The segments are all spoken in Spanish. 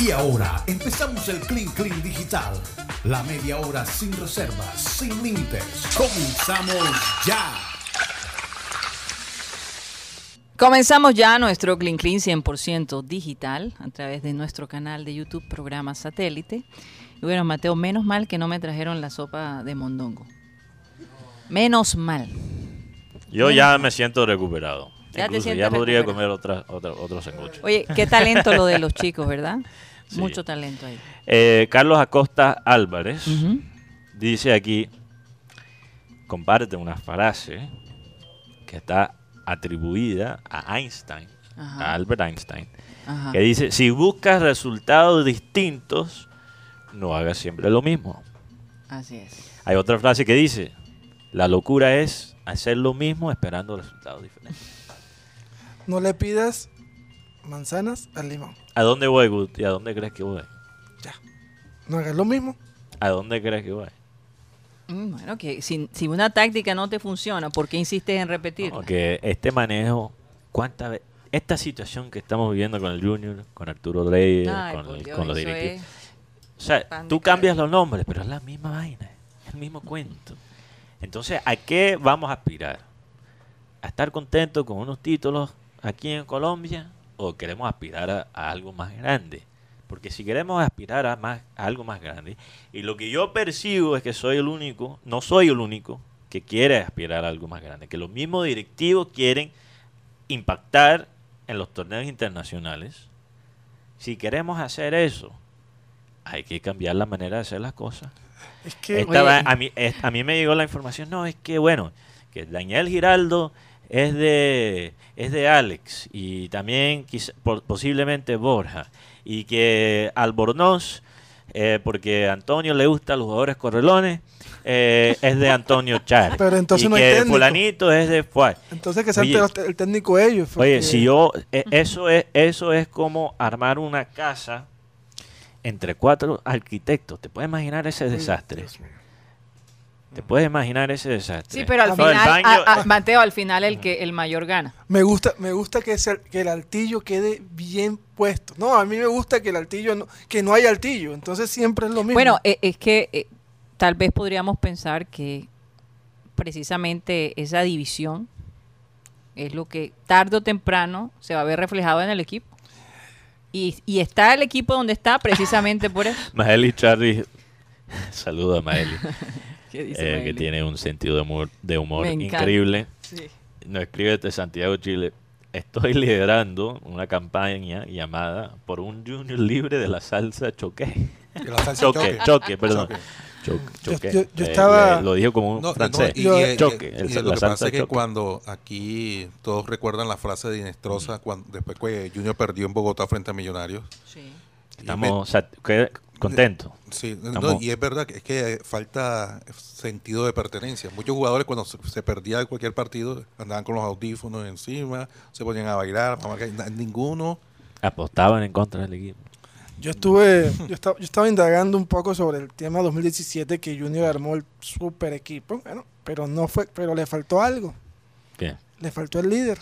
Y ahora empezamos el Clean Clean Digital. La media hora sin reservas, sin límites. Comenzamos ya. Comenzamos ya nuestro Clean Clean 100% digital a través de nuestro canal de YouTube, programa satélite. Y bueno, Mateo, menos mal que no me trajeron la sopa de mondongo. Menos mal. Yo ya me siento recuperado. Ya te Incluso sientes ya podría recuperado. comer otra, otra, otro sancocho. Oye, qué talento lo de los chicos, ¿verdad? Sí. Mucho talento ahí. Eh, Carlos Acosta Álvarez dice aquí, comparte una frase que está atribuida a Einstein, Ajá. a Albert Einstein, Ajá. que dice, si buscas resultados distintos, no hagas siempre lo mismo. Así es. Hay otra frase que dice, la locura es hacer lo mismo esperando resultados diferentes. No le pidas manzanas al limón. ¿A dónde voy, Guti? ¿A dónde crees que voy? Ya. No hagas lo mismo. ¿A dónde crees que voy? Mm, Bueno, que si, si una táctica no te funciona, ¿por qué insistes en repetirla? Porque este manejo, ¿cuántas veces? Esta situación que estamos viviendo con el Junior, con Arturo Reyes, Ay, con, el- Dios, con los directivos. es- O sea, tú cambias los nombres, pero es la misma vaina, es el mismo cuento. Entonces, ¿a qué vamos a aspirar? ¿A estar contentos con unos títulos aquí en Colombia o queremos aspirar a, a algo más grande? Porque si queremos aspirar a, más, a algo más grande, y lo que yo percibo es que soy el único, no soy el único que quiere aspirar a algo más grande, que los mismos directivos quieren impactar en los torneos internacionales. Si queremos hacer eso, hay que cambiar la manera de hacer las cosas. Es que Esta Oye. va- a, mí, a mí me llegó la información, no, es que bueno, que Daniel Giraldo es de, es de Alex y también quizá- por- posiblemente Borja y que Albornoz, eh, porque a Antonio le gustan los jugadores correlones, eh, es de Antonio Char. Pero entonces y no que fulanito es de Fuay. entonces que sea Oye. el, técnico ellos. Oye, si yo, eh, eso es, eso es como armar una casa entre cuatro arquitectos. ¿Te puedes imaginar ese desastre? Mío. ¿Te puedes imaginar ese desastre? Sí, pero al final, baño- a- a- Mateo, al final el que el mayor gana. Me gusta, me gusta que, ese- que el altillo quede bien puesto. No, a mí me gusta que el altillo no, que no haya altillo. Entonces siempre es lo mismo. Bueno, eh, es que eh, tal vez podríamos pensar que precisamente esa división es lo que tarde o temprano se va a ver reflejado en el equipo. Y, y está el equipo donde está precisamente por eso. Maeli Charlie, saludo a Maeli, ¿Qué dice eh, que tiene un sentido de humor, de humor increíble. Sí. Nos escribe desde Santiago, Chile. Estoy liderando una campaña llamada por un junior libre de la salsa choque. Que la salsa Choque, choque. choque, perdón. Choque. Choque, Yo- choque. yo- yo Eh, estaba- le- lo dijo como un No, no, francés. y, Yo- y- y- Choque, y el- lo la que pasa es que cuando aquí todos recuerdan la frase de Inestrosa cuando después que Junior perdió en Bogotá frente a Millonarios. Sí. Estamos me- sí, no, y es verdad que es que falta sentido de pertenencia. Muchos jugadores cuando se, perdía cualquier partido andaban con los audífonos encima, se ponían a bailar, a marcar, ninguno. Apostaban en contra del equipo. yo estuve, yo estaba, yo estaba indagando un poco sobre el tema 2017 que Junior armó el super equipo. Bueno, pero no fue, pero le faltó algo. ¿Qué? Le faltó el líder.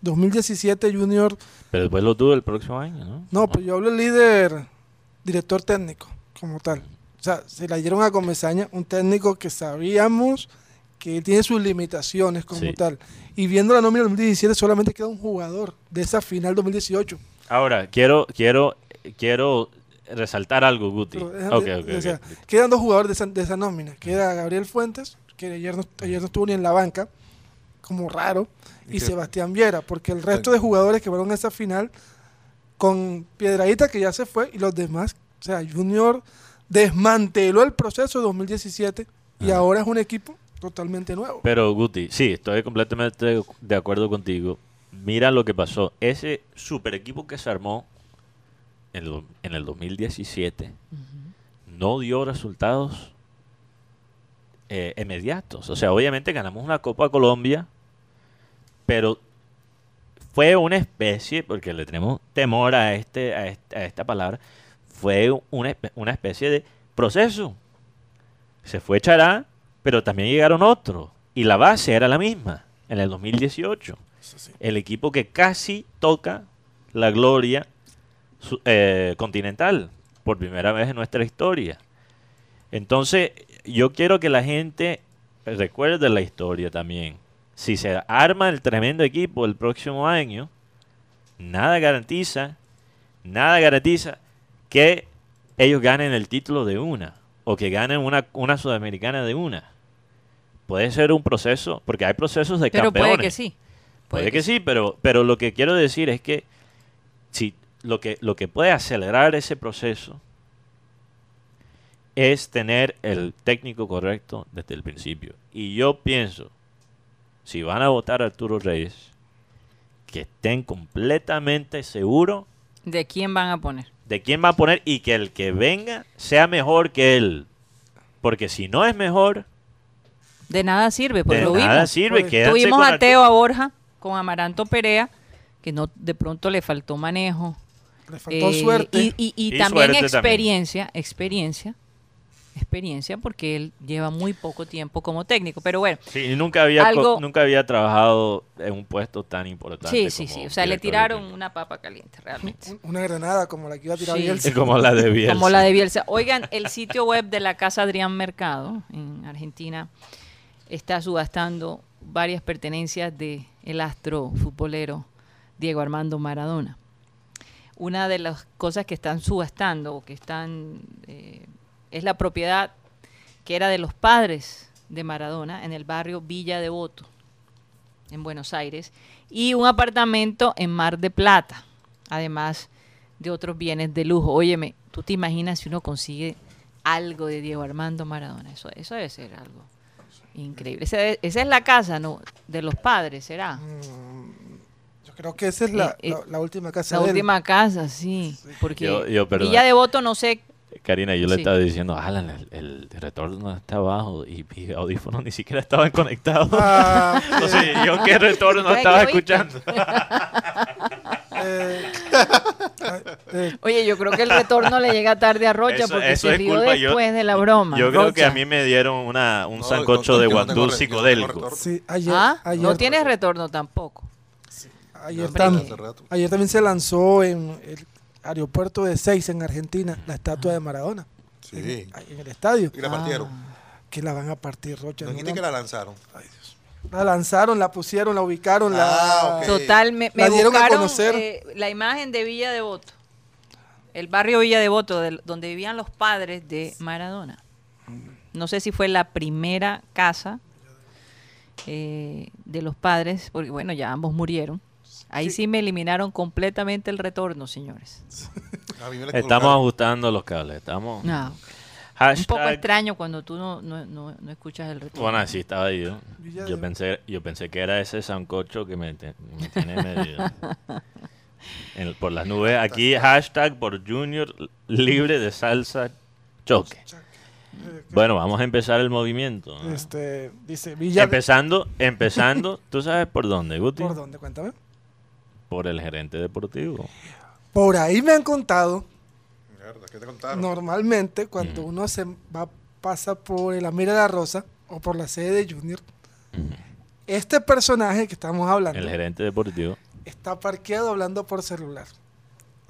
2017 Junior, Pero después lo tuvo el próximo año, ¿no? no, pues yo hablo del líder, director técnico, como tal. O sea, se la dieron a Comesaña, un técnico que sabíamos que tiene sus limitaciones como Sí. tal. Y viendo la nómina del 2017 solamente queda un jugador de esa final 2018. Ahora, quiero, quiero, quiero resaltar algo, Guti. Pero déjame- Ok, ok, o sea, quedan dos jugadores de esa, de esa nómina. Queda Gabriel Fuentes, que ayer no, ayer no estuvo ni en la banca, como raro, y, Sebastián Viera, porque el resto de jugadores que fueron a esa final, con Piedradita que ya se fue, y los demás, o sea, Junior desmanteló el proceso de 2017 y Ajá. ahora es un equipo totalmente nuevo. Pero Guti, sí, estoy completamente de acuerdo contigo. Mira lo que pasó. Ese super equipo que se armó en el, en el 2017 no dio resultados eh, inmediatos. O sea, obviamente ganamos una Copa Colombia, pero fue una especie, porque le tenemos temor a, este, a, este- a esta palabra, fue una, una especie de proceso. Se fue Chará, pero también llegaron otros. Y la base era la misma en el 2018. Eso sí. El equipo que casi toca la gloria eh, continental por primera vez en nuestra historia. Entonces, yo quiero que la gente recuerde la historia también. Si se arma el tremendo equipo el próximo año, nada garantiza, nada garantiza que ellos ganen el título de una o que ganen una, una sudamericana de una. Puede ser un proceso, porque hay procesos de Pero campeones. puede que sí. Puede que sí, pero, pero lo que quiero decir es que si lo que, lo que puede acelerar ese proceso es tener el técnico correcto desde el principio. Y yo pienso, si van a votar a Arturo Reyes, que estén completamente seguros ¿De quién van a poner? de quién va a poner y que el que venga sea mejor que él. Porque si no es mejor, De nada sirve, pues de lo nada vimos. sirve. Pues, Tuvimos a. Teo, a Borja, con Amaranto Perea, que no de pronto le faltó manejo. Le faltó Eh, suerte. Y, y- y Y también suerte también. experiencia, experiencia, porque él lleva muy poco tiempo como técnico. Pero bueno, Sí, y nunca había, Algo- nunca había trabajado en un puesto tan importante. sí, sí, como sí. O sea, le tiraron una papa caliente, realmente. Un- Una granada como la que iba a tirar Sí. Bielsa. Como la de Bielsa. Como la de Bielsa. Oigan, el sitio web de la Casa Adrián Mercado en Argentina está subastando varias pertenencias de el astro futbolero Diego Armando Maradona. Una de las cosas que están subastando o que están eh, es la propiedad que era de los padres de Maradona en el barrio Villa Devoto en Buenos Aires y un apartamento en Mar de Plata, además de otros bienes de lujo. Óyeme, ¿tú te imaginas si uno consigue algo de Diego Armando Maradona? Eso, eso debe ser algo increíble. Esa, esa es la casa, ¿no? De los padres, ¿será? Mm, Yo creo que esa es la, Eh, eh, la- la última casa La de él. última casa, sí. Porque Yo- yo, perdona. Villa Devoto, no sé. Karina, yo le Sí. estaba diciendo, Alan, el, el retorno está abajo y mi audífonos ni siquiera estaban conectados. Ah, sé, yo qué retorno estaba escuchando. eh, eh, Oye, yo creo que el retorno le llega tarde a Rocha Eso- porque eso se yo- después de la broma. Yo creo que a mí me dieron una, un No, sancocho no, de no tengo psicodélico. sí, ayer, ¿Ah? ayer, no tienes retorno tampoco. ayer, Ya tam- hace rato. ayer también se lanzó en el aeropuerto de Seis, en Argentina, la estatua de Maradona. Sí. En, el estadio. Y la partieron. Que la van a partir, Rocha. No no la- que la lanzaron. La lanzaron, la pusieron, la ubicaron, Ah, la... ok. Total, me, me La dieron a conocer. eh, la imagen de Villa Devoto. El barrio Villa Devoto, del- donde vivían los padres de Maradona. No sé si fue la primera casa eh, de los padres, porque bueno, ya ambos murieron. Ahí sí, me eliminaron completamente el retorno, señores. A mí me la Estamos ajustando los cables. Estamos. No, un poco Hashtag- extraño cuando tú no, no, no- no escuchas el retorno. Bueno, así estaba yo. Yo pensé, yo pensé que era ese sancocho que me, te- me tiene medio en- por las nubes. Aquí hashtag por Junior libre de salsa choque. Bueno, vamos a empezar el movimiento. ¿no? Este, dice Villa... Empezando, empezando, ¿tú sabes por dónde, Guti? ¿Por dónde? Cuéntame. Por el gerente deportivo. Por ahí me han contado, Mierda, ¿qué te contaron? normalmente, cuando uno se va pasa por el Amira de la Rosa o por la sede de Junior, este personaje que estamos hablando El gerente deportivo. está parqueado hablando por celular.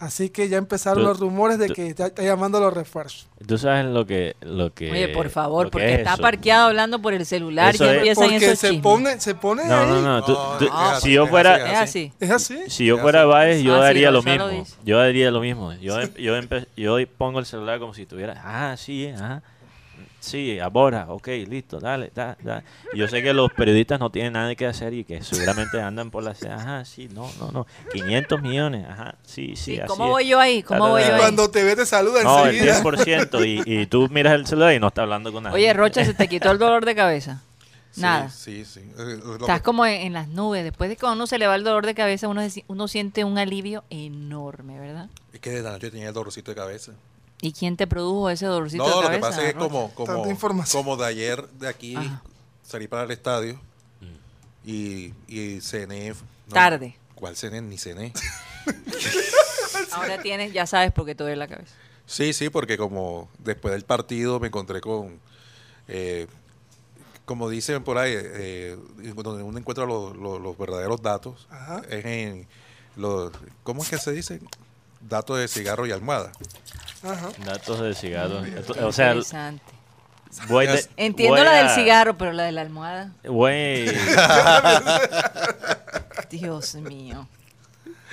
Así que ya empezaron Tú- los rumores de tú- que ya está llamando a los refuerzos. ¿Tú sabes lo que... Lo que Oye, por favor, lo que porque es está eso? parqueado hablando por el celular Eso y ya empiezan Porque esos se chismes. pone, se pone No, ahí. no, no. tú- No, tú- así, si yo fuera... Es así. Es así. Si yo fuera. Baez, yo Ah, sí, haría lo lo mismo. dice. Yo haría lo mismo. Yo, em- yo, empe- yo pongo el celular como si tuviera, ah, sí, ajá. Sí, ahora, ok, listo, dale, da, da. Y Yo sé que los periodistas no tienen nada que hacer y que seguramente andan por la ciudad, ajá, sí, no, no, no, 500 millones, ajá, sí, sí, Sí, así ¿Cómo es. voy yo ahí? ¿Cómo voy yo Y ahí? cuando te ve te saluda No, el enseguida. 10%, y, y tú miras el celular y no está hablando con nadie. Oye, Rocha, ¿se te quitó el dolor de cabeza? Sí, Nada. Sí, sí. Eh, lo Estás como en, en las nubes. Después de que uno se le va el dolor de cabeza, uno, se- uno siente un alivio enorme, ¿verdad? Es que desde anoche tenía el dolorcito de cabeza. ¿Y quién te produjo ese dolorcito No, de lo cabeza? que pasa es que como, como, como de ayer de aquí Ajá. salí para el estadio y, y cené. no, Tarde. ¿Cuál cené? Ni cené. Ahora tienes, ya sabes por qué te duele la cabeza. Sí, sí, porque como después del partido me encontré con, eh, como dicen por ahí, eh, donde uno encuentra los, los- los verdaderos datos, Ajá. es en los, ¿cómo es que se dice? Datos de cigarro y almohada. Ajá. Datos de cigarros. Esto- O sea, Interesante. voy de- Entiendo voy la del cigarro, pero la de la almohada. Voy, Dios mío.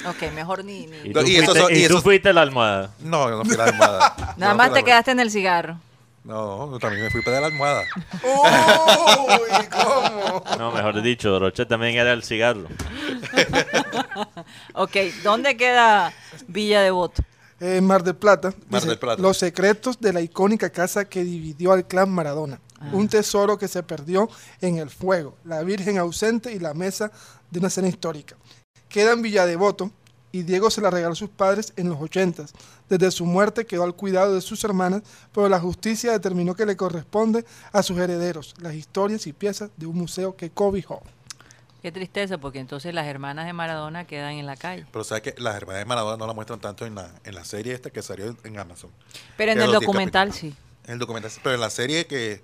Ok, mejor ni. ni- y, tú, y fuiste, son- y y tú esos- fuiste la almohada. No, yo no fui la almohada. Nada no más te quedaste en el cigarro. No, yo también me fui para la almohada. Uy, ¿cómo? No, mejor dicho, Roche también era el cigarro. Ok, ¿dónde queda Villa Devoto? Eh, Mar del Plata. Mar dice, del Plata. Los secretos de la icónica casa que dividió al clan Maradona. Ah. Un tesoro que se perdió en el fuego. La Virgen ausente y la mesa de una cena histórica. Queda en Villa Devoto y Diego se la regaló a sus padres en los 80. Desde su muerte quedó al cuidado de sus hermanas, pero la justicia determinó que le corresponde a sus herederos las historias y piezas de un museo que cobijó. Qué tristeza, porque entonces las hermanas de Maradona quedan en la calle. Pero sabes que las hermanas de Maradona no la muestran tanto en la, en la serie esta que salió en, Amazon. Pero en el documental sí. En el documental, sí, pero en la serie que,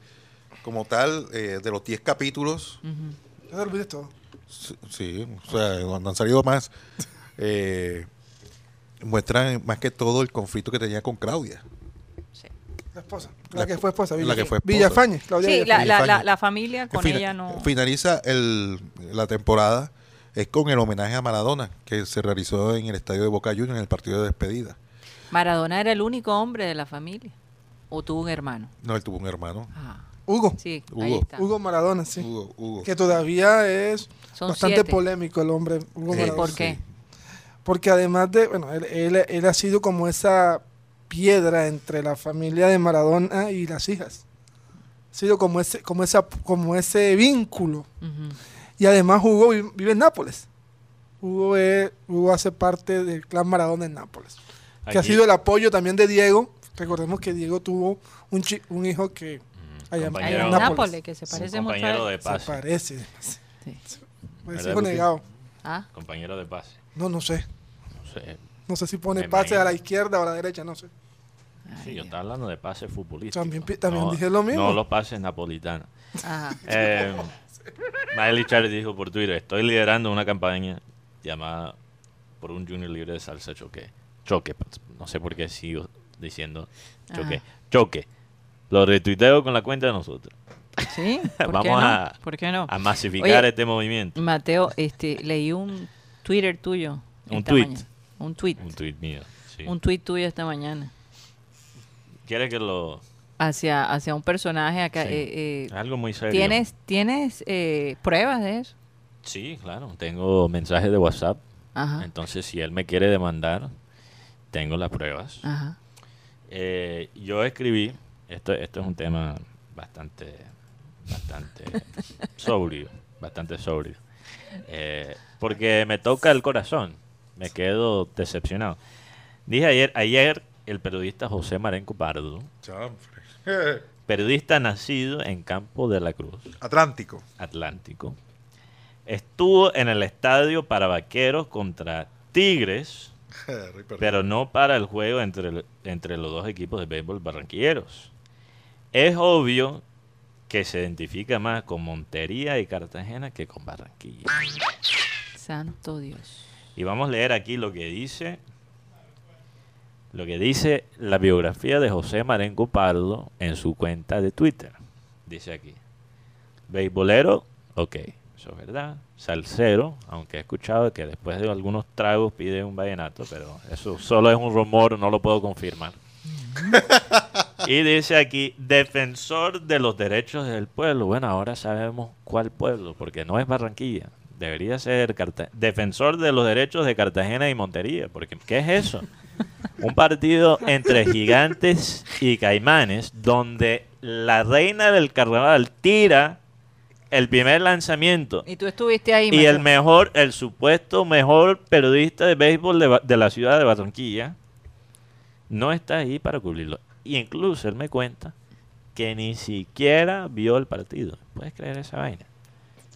como tal, eh, de los 10 capítulos, te olvides todo. sí, sí, o sea, cuando han salido más, eh, muestran más que todo el conflicto que tenía con Claudia. sí. La esposa. La, La que fue esposa. la Villa- que fue esposa. Villafañe. Claudia Sí, Villafañe. la, la, la, la familia con Fina- ella no. Finaliza el, la temporada es con el homenaje a Maradona que se realizó en el estadio de Boca Juniors en el partido de despedida. Maradona era el único hombre de la familia. ¿O tuvo un hermano? No, él tuvo un hermano. Ah, Hugo. sí, ahí Hugo. está. Hugo Maradona, sí. Hugo, Hugo. Que todavía es Son bastante siete. polémico el hombre, Hugo Maradona. ¿Por qué? Porque además de, bueno, él, él- él ha sido como esa piedra entre la familia de Maradona y las hijas. Ha sido como ese, como esa, como ese vínculo. Ujú. Y además Hugo vi- vive en Nápoles. Hugo, es- Hugo hace parte del clan Maradona en Nápoles. Que ha Aquí- sido el apoyo también de Diego. Recordemos que Diego tuvo un, chi- un hijo que Mm, allá- compañero- Allá en Nápoles. Que se parece mucho a compañero él. de se pase. parece. Sí. Pues ¿Verdad, hijo Lupi? negado. Ah, Compañero de pase. No, no sé. No sé. No sé si pone Me pase imagino. a la izquierda o a la derecha, no sé. ay, Sí, yo estaba hablando de pase futbolístico. También pi- también dije lo mismo. No los pases napolitanos. Ajá. Eh, Miley Charlie dijo por Twitter, estoy liderando una campaña llamada por un junior libre de salsa choque. Choque, no sé por qué sigo diciendo choque. Ajá. Choque. Lo retuiteo con la cuenta de nosotros. Sí, ¿por qué Vamos no? a- ¿Por qué no? A masificar Oye, este movimiento. Mateo, este, leí un Twitter tuyo. Un tweet. mañana. Un tweet. Un tweet mío. sí. Un tweet tuyo esta mañana. ¿Quiere que lo...? Hacia, hacia un personaje acá. Sí. eh, eh, algo muy serio. ¿Tienes, tienes eh, pruebas de eso? Sí, claro. Tengo mensajes de WhatsApp. Ajá. Entonces, si él me quiere demandar, tengo las pruebas. Ajá. Eh, yo escribí, esto, esto es un tema bastante, bastante sobrio, bastante sobrio, eh, porque me toca el corazón, me quedo decepcionado. Dije ayer, ayer el periodista José Marenco Pardo, periodista nacido en Campo de la Cruz, Atlántico. Atlántico, estuvo en el estadio para vaqueros contra Tigres, pero no para el juego entre, entre los dos equipos de béisbol barranquilleros. Es obvio que se identifica más con Montería y Cartagena que con Barranquilla. Santo Dios. Y vamos a leer aquí lo que dice lo que dice la biografía de José Marengo Pardo en su cuenta de Twitter. Dice aquí: Beisbolero, ok, eso es verdad. Salsero, aunque he escuchado que después de algunos tragos pide un vallenato, pero eso solo es un rumor, no lo puedo confirmar. y dice aquí, defensor de los derechos del pueblo. Bueno, ahora sabemos cuál pueblo, porque no es Barranquilla. Debería ser Carta- defensor de los derechos de Cartagena y Montería, porque ¿qué es eso? Un partido entre gigantes y caimanes, donde la reina del carnaval tira el primer lanzamiento Y tú estuviste ahí, y el mejor, el supuesto mejor periodista de béisbol de la ciudad de Barranquilla no está ahí para cubrirlo. Y incluso él me cuenta que ni siquiera vio el partido. ¿Puedes creer esa vaina?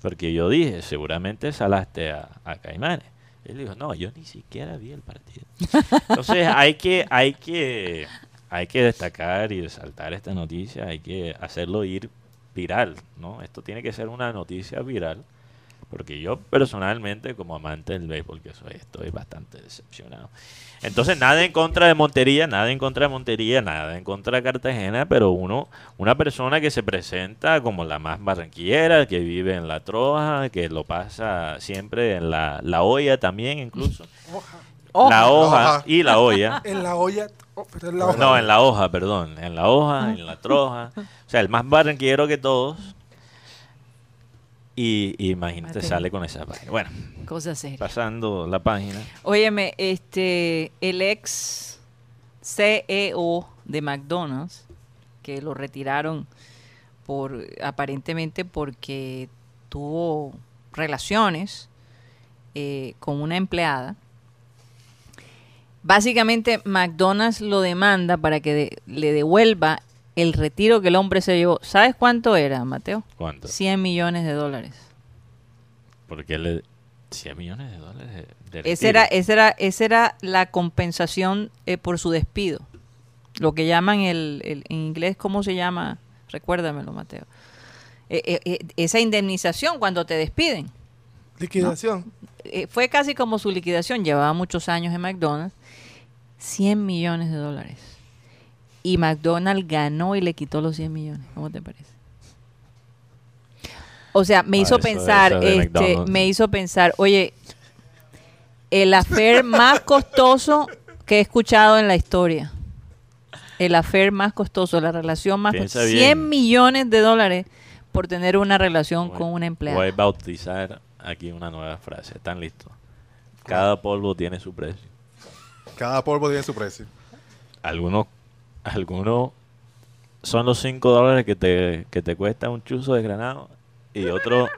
Porque yo dije, seguramente salaste a, a Caimanes. Él dijo, no, yo ni siquiera vi el partido. Entonces hay que, hay que, hay que destacar y resaltar esta noticia, hay que hacerlo ir viral, ¿no? Esto tiene que ser una noticia viral Porque yo personalmente, como amante del béisbol que soy, estoy bastante decepcionado. Entonces, nada en contra de Montería, nada en contra de Montería, nada en contra de Cartagena, pero uno, una persona que se presenta como la más barranquillera, que vive en la troja, que lo pasa siempre en la, la olla también incluso. Hoja. La hoja Hoja. y la olla. En la olla. oh, pero en la hoja. No, en la hoja, perdón. En la hoja, en la troja. O sea, el más barranquillero que todos. Y, y imagínate, sale con esa página. Bueno, Cosa seria. pasando la página. Óyeme, este, el ex CEO de McDonald's, que lo retiraron por aparentemente porque tuvo relaciones eh, con una empleada. Básicamente McDonald's lo demanda para que de- le devuelva el retiro que el hombre se llevó. ¿Sabes cuánto era, Mateo? ¿Cuánto? 100 millones de dólares. Porque le... 100 millones de dólares de, Esa era, esa era, esa era la compensación eh, por su despido. Lo que llaman el, el- en inglés, ¿cómo se llama? Recuérdamelo, Mateo. Eh, eh, esa indemnización cuando te despiden. Liquidación. Eh, fue casi como su liquidación. Llevaba muchos años en McDonald's. 100 millones de dólares. Y McDonald's ganó y le quitó los 100 millones. ¿Cómo te parece? O sea, me Ah, hizo eso- pensar, eso este, me hizo pensar, oye, el affair más costoso que he escuchado en la historia. El affair más costoso, la relación más Piensa costosa. bien. 100 millones de dólares por tener una relación Voy- con una empleada. Voy a bautizar aquí una nueva frase. ¿Están listos? Cada polvo tiene su precio. Cada polvo tiene su precio. Algunos, algunos son los 5 dólares que te, que te cuesta un chuzo de granado y otros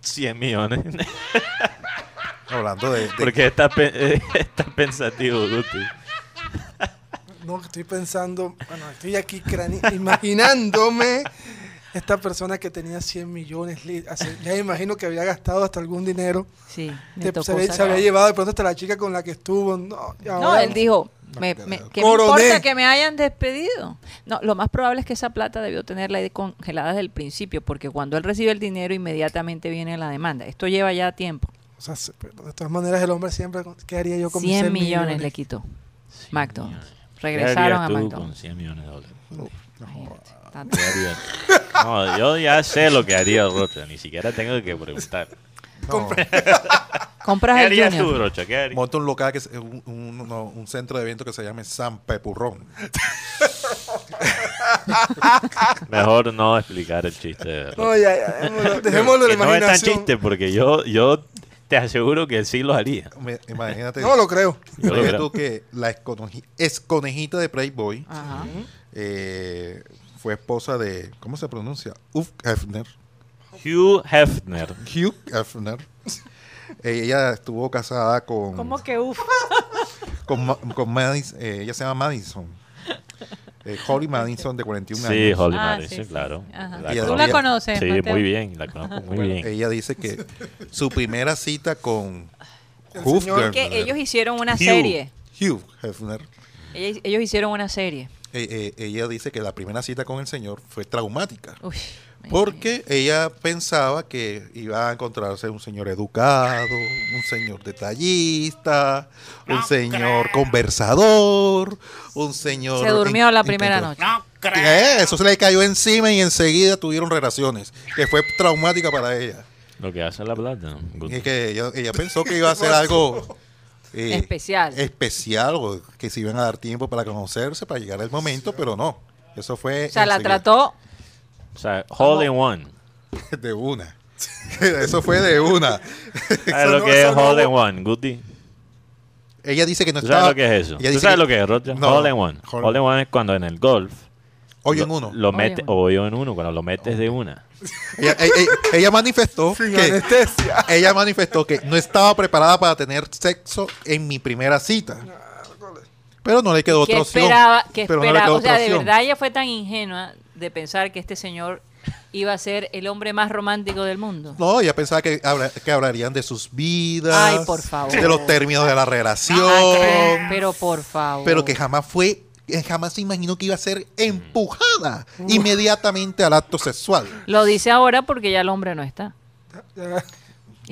100 millones. Hablando de, de- Porque estás pe- estás pensativo, Guti. No, estoy pensando, bueno, estoy aquí crani- imaginándome esta persona que tenía 100 millones. hace- Ya me imagino que había gastado hasta algún dinero. Sí, Te- se, había, se había llevado de pronto hasta la chica con la que estuvo. No, No, él dijo, me, me- pero- ¿qué me Coroné. importa que me hayan despedido? No, lo más probable es que esa plata debió tenerla ahí congelada desde el principio, porque cuando él recibe el dinero, inmediatamente viene la demanda. Esto lleva ya tiempo. O sea, de todas maneras, el hombre siempre, ¿qué haría yo con mis 100 100 millones le quitó. 100 McDonald's. millones. Regresaron ¿Qué a tú McDonald's. con 100 millones de dólares? No, yo ya sé lo que haría Rocha, ni siquiera tengo que preguntar. No, Compras ¿Qué el tú, Junior. Rocha? ¿Qué harías? monta un local que es un, un- no, un centro de evento que se llame San Pepurrón. Mejor no explicar el chiste. de Rocha. No, ya, ya, dejémoslo, dejémoslo de Que no es tan imaginación. chiste porque yo, yo te aseguro que sí lo haría. Me- Imagínate. No lo creo. Yo lo creo. tú que la esconeji- esconejita de Playboy Ajá. eh, fue esposa de, ¿cómo se pronuncia? Uf Hefner. Hugh Hefner. Hugh Hefner. Eh, ella estuvo casada con, ¿Cómo que uf? con, con Madis- eh, ella se llama Madison. Eh, Holly Madison de 41 Sí, años. Holly Ah, Madison, sí, sí. claro. Tú la conoces, Sí, Mateo? muy bien, la conozco muy Bueno, bien. ella dice que su primera cita con Hugh señor- Que Hefner- ellos hicieron una Hugh- serie. Hugh Hefner. Ellos, ellos hicieron una serie. eh, eh, ella dice que la primera cita con el señor fue traumática. Uy, Porque ella pensaba que iba a encontrarse un señor educado, un señor detallista, un señor conversador, un señor... Se durmió en- la primera noche. Eh, Eso se le cayó encima y enseguida tuvieron relaciones, que fue traumática para ella. Lo que hace la plata. Y que ella, ella pensó que iba a ser algo eh, Especial. especial o que se iban a dar tiempo para conocerse, para llegar al momento, pero no. Eso fue O sea, la trató O sea, hole in one. de una. Eso fue de una. ¿Sabes lo no- que es no- hole in one, Guti? Ella dice que no ¿Tú estaba. sabes lo que es eso? ¿Tú sabes lo que es, Rocha? No. Hole in one. Hole- Hole in one es cuando en el golf Hoyo en uno. Lo Hoyo mete, en uno. o hoyo en uno, cuando lo metes de una. Ella, ella- ella- manifestó Sin que anestesia. ella manifestó que no estaba preparada para tener sexo en mi primera cita. Pero no le quedó que otra opción. esperaba, que no esperaba, quedó o sea, de verdad ella fue tan ingenua de pensar que este señor iba a ser el hombre más romántico del mundo. No, ella pensaba que, habla- que hablarían de sus vidas. Ay, por favor. De los términos de la relación. Ay, pero por favor. pero que jamás fue, jamás se imaginó que iba a ser empujada inmediatamente al acto sexual. Lo dice ahora porque ya el hombre no está.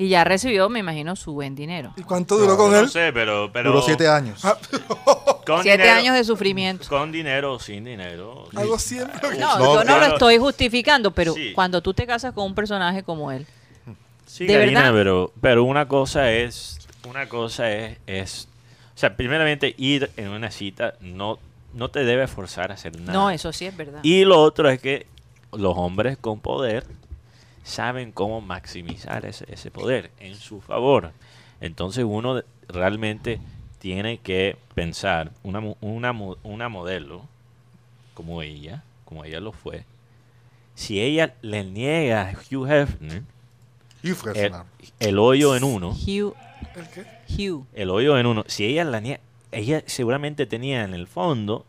Y ya recibió, me imagino, su buen dinero. ¿Y cuánto duró con no él? sé, pero, pero Duró siete años. Ah, con Siete dinero- años de sufrimiento. Con dinero o sin dinero. Algo siempre. No, No, yo no claro. lo estoy justificando, pero Sí. cuando tú te casas con un personaje como él, Sí, ¿De Karina, verdad? pero, pero una cosa es, una cosa es, es, o sea, primeramente ir en una cita no, no te debe forzar a hacer nada. no, eso sí es verdad. Y lo otro es que los hombres con poder saben cómo maximizar ese, ese poder en su favor. Entonces uno realmente tiene que pensar, una, una, una modelo como ella, como ella lo fue, si ella le niega a Hugh Hefner el, el hoyo en uno, Hugh, ¿El qué? Hugh. el hoyo en uno, si ella la niega, ella seguramente tenía en el fondo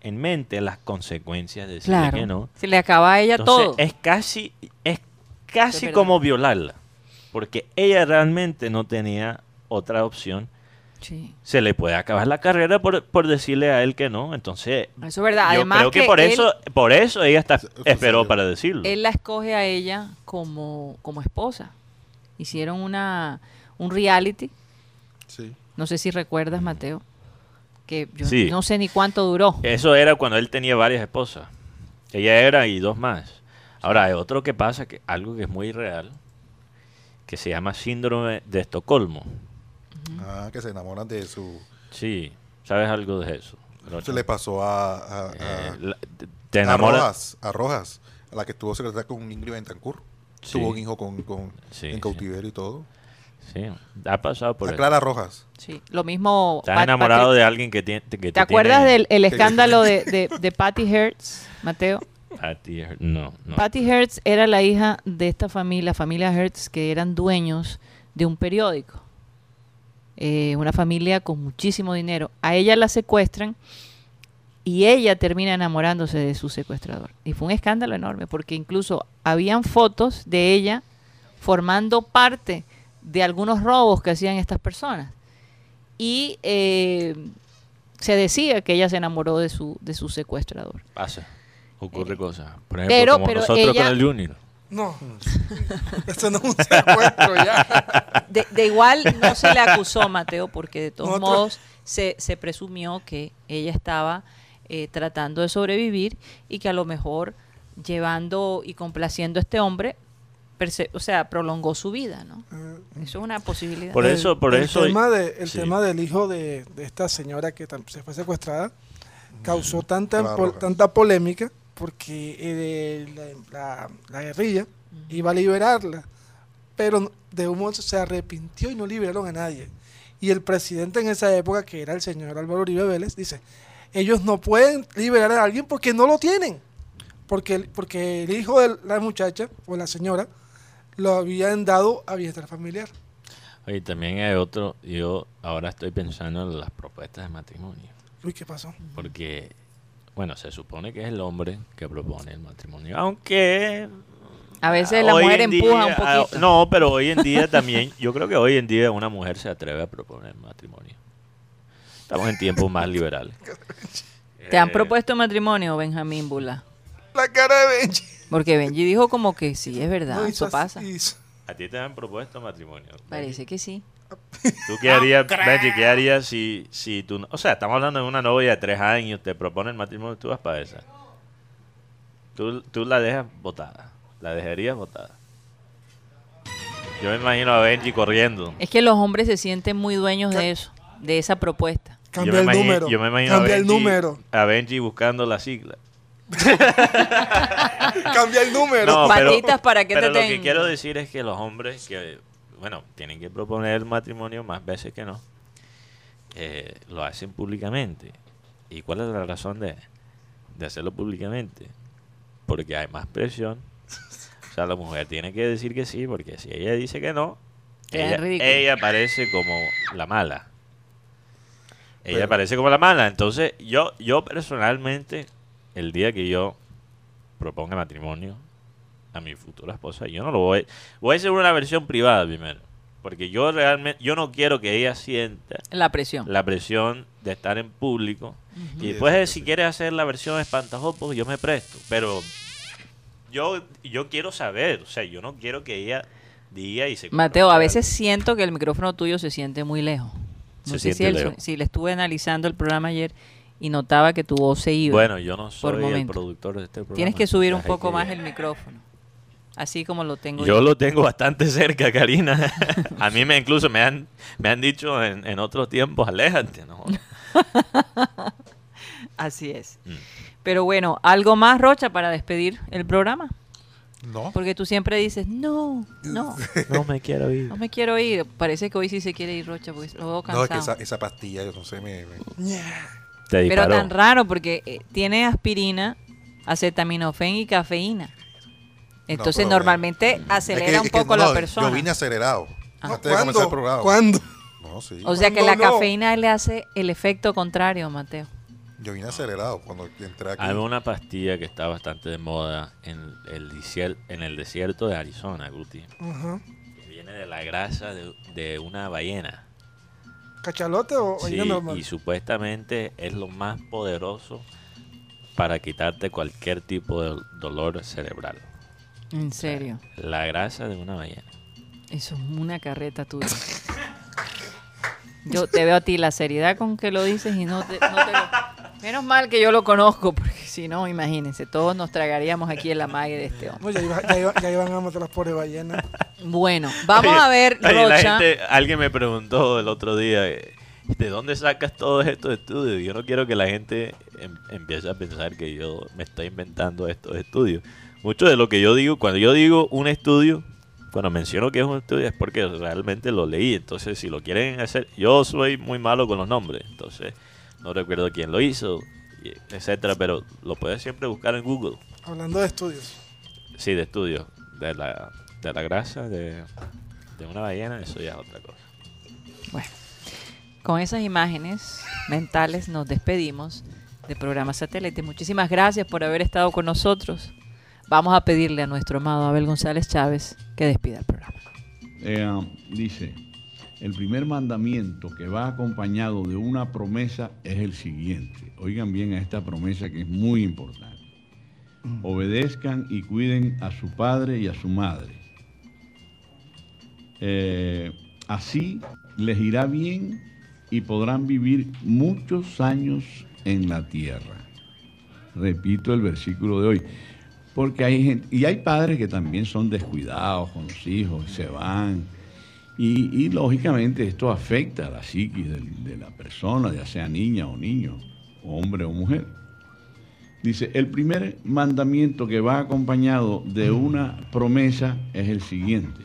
en mente las consecuencias de decirle Claro. que no. Se le acaba a ella Entonces, todo. es casi, es casi como violarla. Porque ella realmente no tenía otra opción. Sí. Se le puede acabar la carrera por, por decirle a él que no. Entonces, Eso es verdad. yo Además creo que, que por él- eso, por eso ella está, esperó para decirlo. Él la escoge a ella como, como esposa. Hicieron una un reality, Sí. no sé si recuerdas, Mateo, que yo Sí. no sé ni cuánto duró. Eso era cuando él tenía varias esposas. Ella era y dos más. Ahora, hay otro que pasa, que algo que es muy real, que se llama síndrome de Estocolmo. Ah, que se enamoran de su... Sí, ¿sabes algo de eso? Se le pasó a... a, a- Eh, la- te- a enamoras. Rojas, a Rojas, a la que estuvo secretaria con Ingrid Betancourt. Sí. Tuvo un hijo con, con- Sí, en sí. cautiverio y todo. Sí, ha pasado por A eso. Clara Rojas. Sí. Lo mismo. Estás Pat- enamorado de alguien que tiene. Que ¿Te acuerdas tiene- del el escándalo de, de, de Patty Hertz, Mateo? Patty Heard- No, no. Patty Hertz era la hija de esta familia, la familia Hertz, que eran dueños de un periódico. Eh, una familia con muchísimo dinero. A ella la secuestran y ella termina enamorándose de su secuestrador. Y fue un escándalo enorme porque incluso habían fotos de ella formando parte de algunos robos que hacían estas personas. Y eh, se decía que ella se enamoró de su, de su secuestrador. Pasa. Ocurre cosas. Por ejemplo, pero- como pero nosotros ella- con el Junior. No. Eso no es un secuestro ya. De, de igual no se le acusó, Mateo, porque de todos modos se, se presumió que ella estaba eh, tratando de sobrevivir y que a lo mejor llevando y complaciendo a este hombre, perse- o sea, prolongó su vida, ¿no? Eh, Eso es una posibilidad. Por eso- por el eso- Tema de, el sí. tema del hijo de, de esta señora que se fue secuestrada causó tanta, po- tanta polémica porque eh, la, la- la guerrilla iba a liberarla, pero de un modo se arrepintió y no liberaron a nadie. Y el presidente en esa época, que era el señor Álvaro Uribe Vélez, dice, ellos no pueden liberar a alguien porque no lo tienen. Porque, porque el hijo de la muchacha o la señora lo habían dado a bienestar familiar. Oye, también hay otro. Yo ahora estoy pensando en las propuestas de matrimonio. Uy, ¿qué pasó? Porque, bueno, se supone que es el hombre que propone el matrimonio. Aunque. A veces la mujer en empuja día- un ah, poquito. No, pero hoy en día también. Yo creo que hoy en día una mujer se atreve a proponer matrimonio. Estamos en tiempos más liberales. ¿Te han Eh, propuesto matrimonio, Benjamín Bula? La cara de Benji. Porque Benji dijo como que sí, es verdad, No, eso pasa. hizo- A ti te han propuesto matrimonio. Parece que sí. ¿Tú qué harías, Benji, qué harías si, si tú... no- O sea, estamos hablando de una novia de tres años, te proponen matrimonio, tú vas para esa. Tú, tú la dejas botada. La dejarías botada. Yo me imagino a Benji corriendo. Es que los hombres se sienten muy dueños de eso, de esa propuesta. Yo Cambia me el imagino- número. Yo me imagino Cambia a el número. A Benji buscando la sigla. Cambia el número. No, pero, Patitas para que pero te lo que quiero decir es que los hombres que, bueno, tienen que proponer el matrimonio más veces que no, eh, lo hacen públicamente. ¿Y cuál es la razón de, de hacerlo públicamente? Porque hay más presión. O sea, la mujer tiene que decir que sí, porque si ella dice que no, ella, ella parece como la mala. Ella Pero- parece como la mala. Entonces, yo, yo personalmente, el día que yo proponga matrimonio a mi futura esposa, yo no lo voy. Voy a hacer una versión privada primero. Porque yo realmente, yo no quiero que ella sienta La presión. la presión de estar en público. Y después, sí. si quieres hacer la versión espantajoso, pues yo me presto. Pero yo, yo quiero saber, o sea, yo no quiero que ella día y se Mateo, a veces siento que el micrófono tuyo se siente muy lejos. No Se sé si, siente el- lejos. si le estuve analizando el programa ayer y notaba que tu voz se iba. Bueno, yo no soy el productor de este programa. Tienes que subir un poco que- más el micrófono. Así como lo tengo Yo lo tengo bastante cerca, Karina. A mí me incluso me han, me han dicho en, en otros tiempos, aléjate. ¿no? Así es. Mm. Pero bueno, ¿algo más, Rocha, para despedir el programa? No. Porque tú siempre dices, no, no, No me quiero ir. no me quiero ir. Parece que hoy sí se quiere ir, Rocha, porque lo veo No, cansado. es que esa, esa pastilla, yo no sé, me, me- Te Pero tan raro porque eh, tiene aspirina, acetaminofén y cafeína. Entonces pero, normalmente Es acelera que- un es que poco no, la persona. Yo vine acelerado. Ah. Antes de comenzar el ¿Cuándo? programa. ¿Cuándo? No, sí. O sea que ¿Cuándo la no? cafeína le hace el efecto contrario, Mateo. Yo vine acelerado cuando entré aquí. Hay una pastilla que está bastante de moda en el, en el desierto de Arizona, Guti. Ajá. Que viene de la grasa de, de una ballena. ¿Cachalote o Sí, normal? y supuestamente es lo más poderoso para quitarte cualquier tipo de dolor cerebral. En serio. La grasa de una ballena. Eso es una carreta tuya. Yo te veo a ti la seriedad con que lo dices y no te, no te lo... Menos mal que yo lo conozco, porque si no, imagínense, todos nos tragaríamos aquí en la mague de este hombre. Ya, iba- ya, iba- ya iban a matar las pobres ballenas. Bueno, vamos Oye, a ver, oye, la Rocha. gente- alguien me preguntó el otro día, eh, ¿de dónde sacas todos estos estudios? Yo no quiero que la gente em- empiece a pensar que yo me estoy inventando estos estudios. Mucho de lo que yo digo, cuando yo digo un estudio, cuando menciono que es un estudio es porque realmente lo leí. Entonces, si lo quieren hacer, yo soy muy malo con los nombres. Entonces, no recuerdo quién lo hizo, etcétera, pero lo puedes siempre buscar en Google. Hablando de estudios. Sí, de estudios. De la, de la grasa de, de una ballena, eso ya es otra cosa. Bueno, con esas imágenes mentales nos despedimos de programa satélite. Muchísimas gracias por haber estado con nosotros. Vamos a pedirle a nuestro amado Abel González Chávez que despida el programa. Eh, dice, el primer mandamiento que va acompañado de una promesa es el siguiente. Oigan bien a esta promesa que es muy importante. Obedezcan y cuiden a su padre y a su madre. Eh, así les irá bien y podrán vivir muchos años en la tierra. Repito el versículo de hoy. Porque hay gente, y hay padres que también son descuidados con los hijos, se van. Y, y, lógicamente esto afecta a la psiquis de, la persona, ya sea niña o niño, hombre o mujer. Dice, el primer mandamiento que va acompañado de una promesa es el siguiente.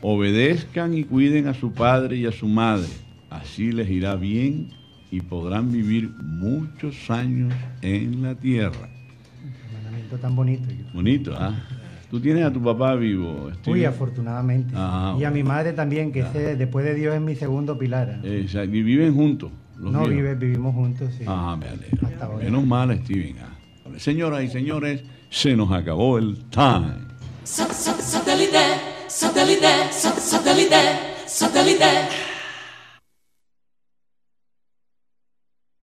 Obedezcan y cuiden a su padre y a su madre. Así les irá bien y podrán vivir muchos años en la tierra. mandamiento tan bonito. Bonito, ¿ah? Tú tienes a tu papá vivo. Steve? Uy, afortunadamente. Ah, y a mi madre también, que ese, después de Dios es mi segundo pilar. O sea, y viven juntos. los no, vive, vivimos juntos, sí. Ah, me alegro. Hasta. Menos mal, Steven. ah. Señoras y señores, se nos acabó el time. Sa- sa- Satellite, satellite, sa- satellite, satellite.